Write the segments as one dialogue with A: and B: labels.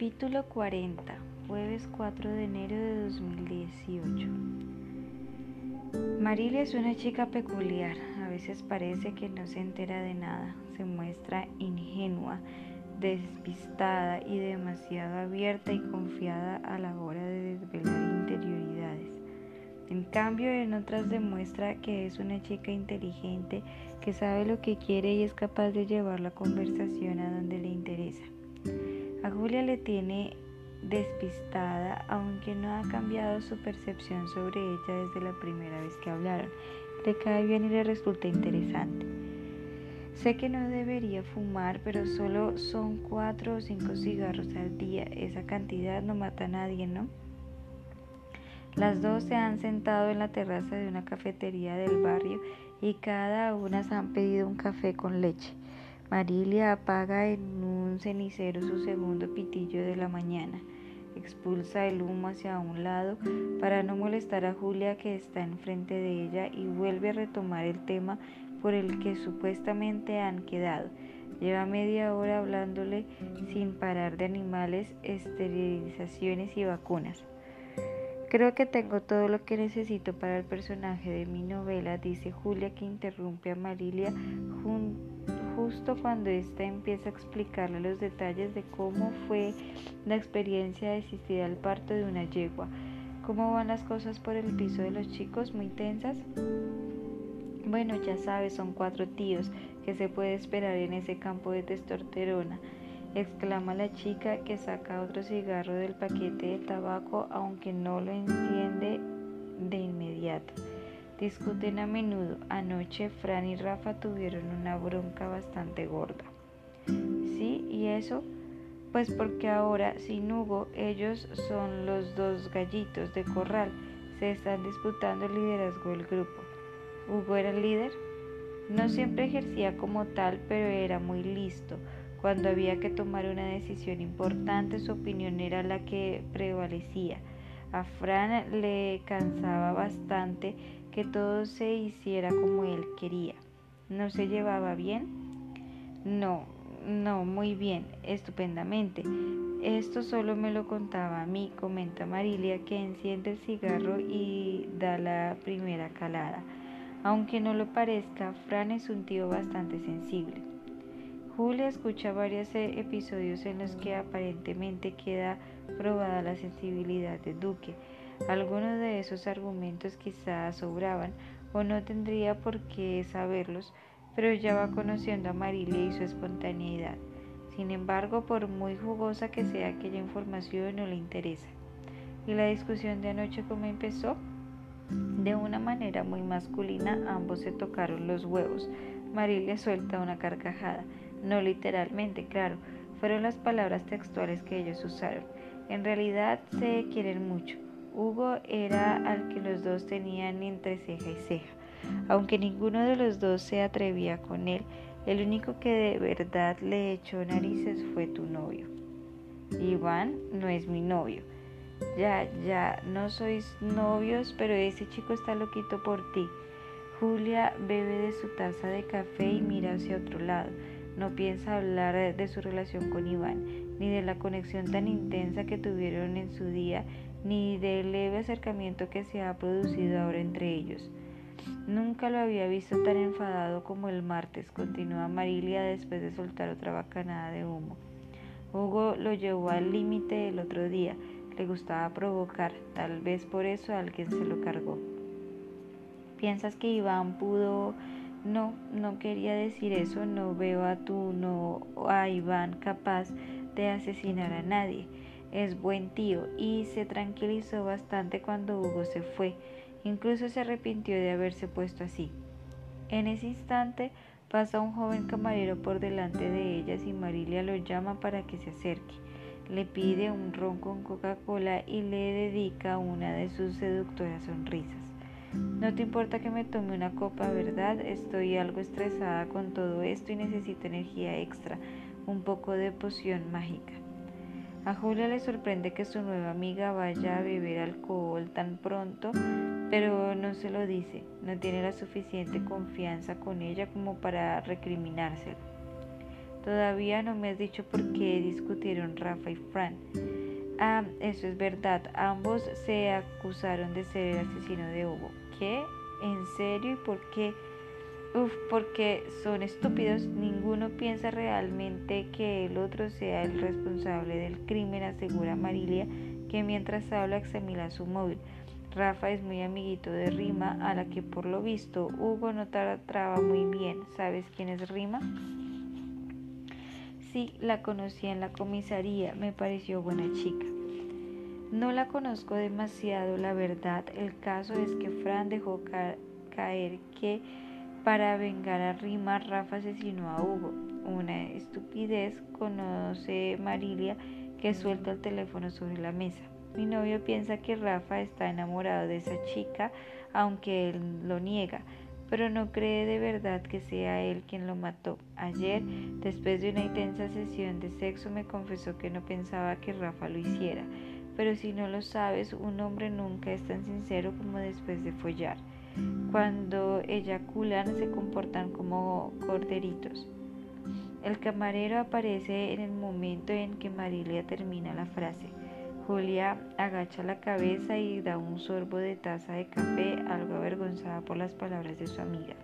A: Capítulo 40, jueves 4 de enero de 2018. Marilia es una chica peculiar, a veces parece que no se entera de nada, se muestra ingenua, despistada y demasiado abierta y confiada a la hora de desvelar interioridades. En cambio, en otras demuestra que es una chica inteligente, que sabe lo que quiere y es capaz de llevar la conversación a donde le interesa. Julia le tiene despistada, aunque no ha cambiado su percepción sobre ella desde la primera vez que hablaron. Le cae bien y le resulta interesante. Sé que no debería fumar, pero solo son cuatro o cinco cigarros al día. Esa cantidad no mata a nadie, ¿no? Las dos se han sentado en la terraza de una cafetería del barrio y cada una se han pedido un café con leche. Marilia apaga en un cenicero su segundo pitillo de la mañana. Expulsa el humo hacia un lado para no molestar a Julia que está enfrente de ella y vuelve a retomar el tema por el que supuestamente han quedado. Lleva media hora hablándole sin parar de animales, esterilizaciones y vacunas. Creo que tengo todo lo que necesito para el personaje de mi novela, dice Julia que interrumpe a Marilia justo cuando ésta empieza a explicarle los detalles de cómo fue la experiencia de asistir al parto de una yegua. ¿Cómo van las cosas por el piso de los chicos? ¿Muy tensas? Bueno, ya sabes, son cuatro tíos. que se puede esperar en ese campo de testosterona? Exclama la chica que saca otro cigarro del paquete de tabaco aunque no lo enciende de inmediato. Discuten a menudo. Anoche Fran y Rafa tuvieron una bronca bastante gorda. ¿Sí? ¿Y eso? Pues porque ahora, sin Hugo, ellos son los dos gallitos de corral. Se están disputando el liderazgo del grupo. ¿Hugo era el líder? No siempre ejercía como tal, pero era muy listo. Cuando había que tomar una decisión importante, su opinión era la que prevalecía. A Fran le cansaba bastante que todo se hiciera como él quería. ¿No se llevaba bien? No, no, muy bien, estupendamente. Esto solo me lo contaba a mí, comenta Marilia, que enciende el cigarro y da la primera calada. Aunque no lo parezca, Fran es un tío bastante sensible. Julia escucha varios e-, episodios en los que aparentemente queda probada la sensibilidad de Duque. Algunos de esos argumentos quizás sobraban o no tendría por qué saberlos, pero ya va conociendo a Marilia y su espontaneidad. Sin embargo, por muy jugosa que sea aquella información, no le interesa. ¿Y la discusión de anoche cómo empezó? De una manera muy masculina, ambos se tocaron los huevos. Marilia suelta una carcajada. No literalmente, claro, fueron las palabras textuales que ellos usaron. En realidad se quieren mucho. Hugo era al que los dos tenían entre ceja y ceja. Aunque ninguno de los dos se atrevía con él, el único que de verdad le echó narices fue tu novio. Iván no es mi novio. Ya, ya, no sois novios, pero ese chico está loquito por ti. Julia bebe de su taza de café y mira hacia otro lado. No piensa hablar de su relación con Iván, ni de la conexión tan intensa que tuvieron en su día, ni del leve acercamiento que se ha producido ahora entre ellos. Nunca lo había visto tan enfadado como el martes, continúa Marilia después de soltar otra bacanada de humo. Hugo lo llevó al límite el otro día, le gustaba provocar, tal vez por eso alguien se lo cargó. ¿Piensas que Iván pudo no, no quería decir eso, no veo a tu no a Iván capaz de asesinar a nadie. Es buen tío y se tranquilizó bastante cuando Hugo se fue. Incluso se arrepintió de haberse puesto así. En ese instante pasa un joven camarero por delante de ellas y Marilia lo llama para que se acerque. Le pide un ron con Coca-Cola y le dedica una de sus seductoras sonrisas. No te importa que me tome una copa, ¿verdad? Estoy algo estresada con todo esto y necesito energía extra, un poco de poción mágica. A Julia le sorprende que su nueva amiga vaya a beber alcohol tan pronto, pero no se lo dice, no tiene la suficiente confianza con ella como para recriminárselo. Todavía no me has dicho por qué discutieron Rafa y Fran. Ah, eso es verdad. Ambos se acusaron de ser el asesino de Hugo. ¿Qué? ¿En serio? ¿Y por qué? Uf, porque son estúpidos. Ninguno piensa realmente que el otro sea el responsable del crimen, asegura Marilia, que mientras habla examina su móvil. Rafa es muy amiguito de Rima, a la que por lo visto Hugo no trataba muy bien. ¿Sabes quién es Rima? Sí, la conocí en la comisaría, me pareció buena chica. No la conozco demasiado, la verdad. El caso es que Fran dejó caer que para vengar a Rima, Rafa asesinó a Hugo. Una estupidez, conoce Marilia, que suelta el teléfono sobre la mesa. Mi novio piensa que Rafa está enamorado de esa chica, aunque él lo niega, pero no cree de verdad que sea él quien lo mató. Ayer, después de una intensa sesión de sexo, me confesó que no pensaba que Rafa lo hiciera. Pero si no lo sabes, un hombre nunca es tan sincero como después de follar. Cuando eyaculan se comportan como corderitos. El camarero aparece en el momento en que Marilia termina la frase. Julia agacha la cabeza y da un sorbo de taza de café, algo avergonzada por las palabras de su amiga.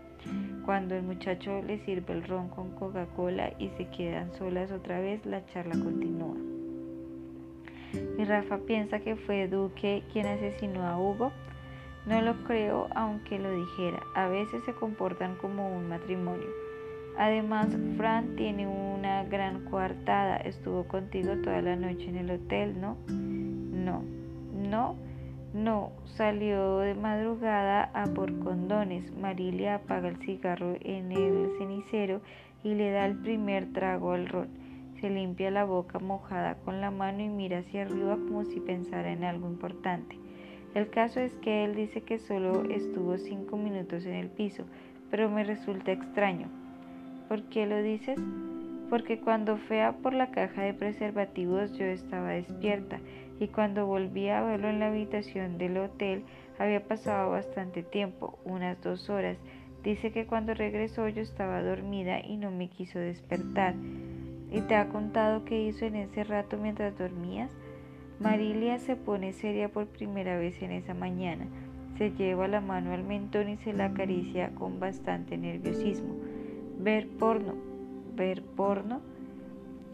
A: Cuando el muchacho le sirve el ron con Coca-Cola y se quedan solas otra vez, la charla continúa. Y Rafa piensa que fue Duque quien asesinó a Hugo. No lo creo, aunque lo dijera. A veces se comportan como un matrimonio. Además, Fran tiene una gran coartada. Estuvo contigo toda la noche en el hotel, ¿no? No, no, no. Salió de madrugada a por condones. Marilia apaga el cigarro en el cenicero y le da el primer trago al ron. Se limpia la boca mojada con la mano y mira hacia arriba como si pensara en algo importante. El caso es que él dice que solo estuvo cinco minutos en el piso, pero me resulta extraño. ¿Por qué lo dices? Porque cuando fea por la caja de preservativos yo estaba despierta y cuando volví a verlo en la habitación del hotel había pasado bastante tiempo, unas dos horas. Dice que cuando regresó yo estaba dormida y no me quiso despertar. ¿Y te ha contado qué hizo en ese rato mientras dormías? Marilia se pone seria por primera vez en esa mañana. Se lleva la mano al mentón y se la acaricia con bastante nerviosismo. Ver porno. ¿Ver porno?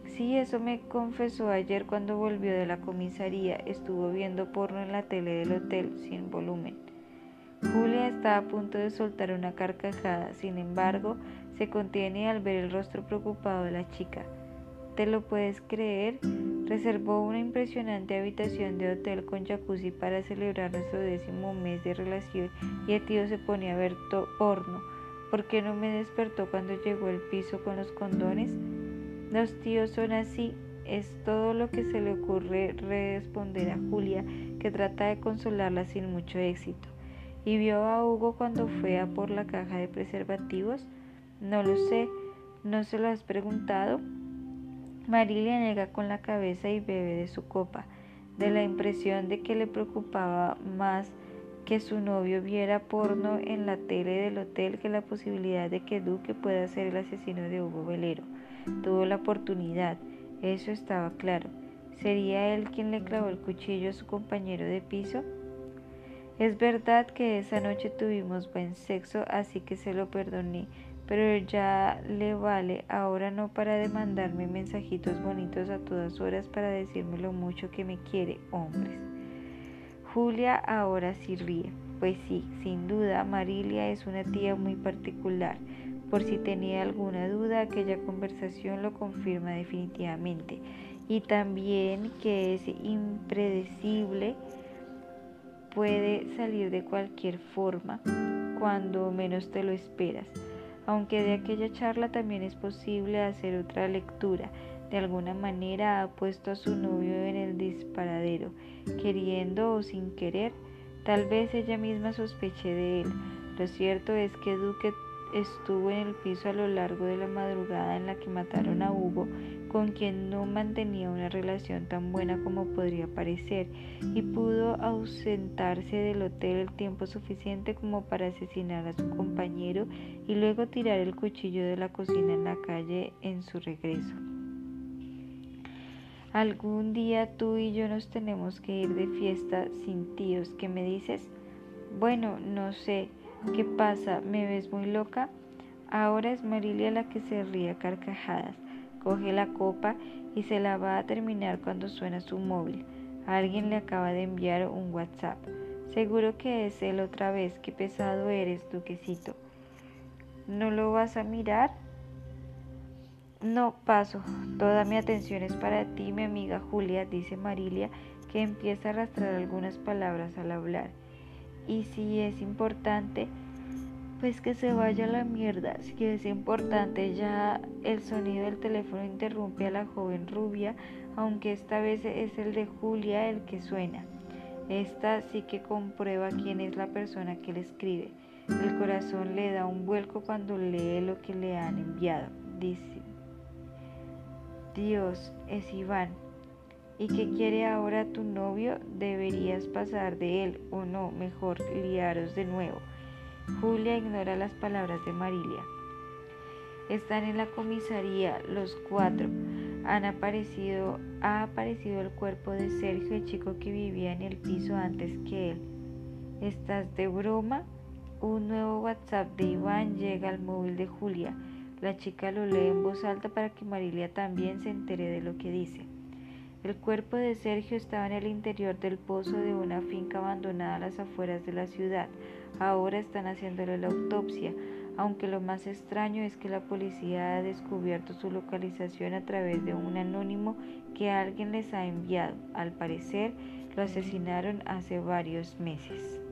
A: Sí, eso me confesó ayer cuando volvió de la comisaría. Estuvo viendo porno en la tele del hotel sin volumen. Julia está a punto de soltar una carcajada, sin embargo, se contiene al ver el rostro preocupado de la chica. ¿Te lo puedes creer? Reservó una impresionante habitación de hotel con jacuzzi para celebrar nuestro décimo mes de relación y el tío se ponía a ver porno. ¿Por qué no me despertó cuando llegó al piso con los condones? Los tíos son así, es todo lo que se le ocurre responder a Julia, que trata de consolarla sin mucho éxito. ¿Y vio a Hugo cuando fue a por la caja de preservativos? No lo sé, ¿no se lo has preguntado? Marilia niega con la cabeza y bebe de su copa, de la impresión de que le preocupaba más que su novio viera porno en la tele del hotel que la posibilidad de que Duque pueda ser el asesino de Hugo Velero. Tuvo la oportunidad, eso estaba claro. ¿Sería él quien le clavó el cuchillo a su compañero de piso? Es verdad que esa noche tuvimos buen sexo, así que se lo perdoné, pero ya le vale ahora no para demandarme mensajitos bonitos a todas horas para decirme lo mucho que me quiere, hombres. Julia ahora sí ríe. Pues sí, sin duda, Marilia es una tía muy particular. Por si tenía alguna duda, aquella conversación lo confirma definitivamente. Y también que es impredecible, puede salir de cualquier forma cuando menos te lo esperas. Aunque de aquella charla también es posible hacer otra lectura. De alguna manera ha puesto a su novio en el disparadero, queriendo o sin querer. Tal vez ella misma sospeche de él. Lo cierto es que Duque estuvo en el piso a lo largo de la madrugada en la que mataron a Hugo, con quien no mantenía una relación tan buena como podría parecer, y pudo ausentarse del hotel el tiempo suficiente como para asesinar a su compañero y luego tirar el cuchillo de la cocina en la calle en su regreso. Algún día tú y yo nos tenemos que ir de fiesta sin tíos. ¿Qué me dices? Bueno, no sé. ¿Qué pasa? ¿Me ves muy loca? Ahora es Marilia la que se ríe a carcajadas. Coge la copa y se la va a terminar cuando suena su móvil. Alguien le acaba de enviar un WhatsApp. Seguro que es él otra vez. Qué pesado eres, duquecito. ¿No lo vas a mirar? No, paso. Toda mi atención es para ti, mi amiga Julia, dice Marilia, que empieza a arrastrar algunas palabras al hablar. Y si es importante, pues que se vaya a la mierda. Si es importante, ya el sonido del teléfono interrumpe a la joven rubia, aunque esta vez es el de Julia el que suena. Esta sí que comprueba quién es la persona que le escribe. El corazón le da un vuelco cuando lee lo que le han enviado. Dice, Dios es Iván. ¿Y qué quiere ahora tu novio? Deberías pasar de él o no, mejor liaros de nuevo. Julia ignora las palabras de Marilia. Están en la comisaría los cuatro. Han aparecido, ha aparecido el cuerpo de Sergio, el chico que vivía en el piso antes que él. ¿Estás de broma? Un nuevo WhatsApp de Iván llega al móvil de Julia. La chica lo lee en voz alta para que Marilia también se entere de lo que dice. El cuerpo de Sergio estaba en el interior del pozo de una finca abandonada a las afueras de la ciudad. Ahora están haciéndole la autopsia, aunque lo más extraño es que la policía ha descubierto su localización a través de un anónimo que alguien les ha enviado. Al parecer, lo asesinaron hace varios meses.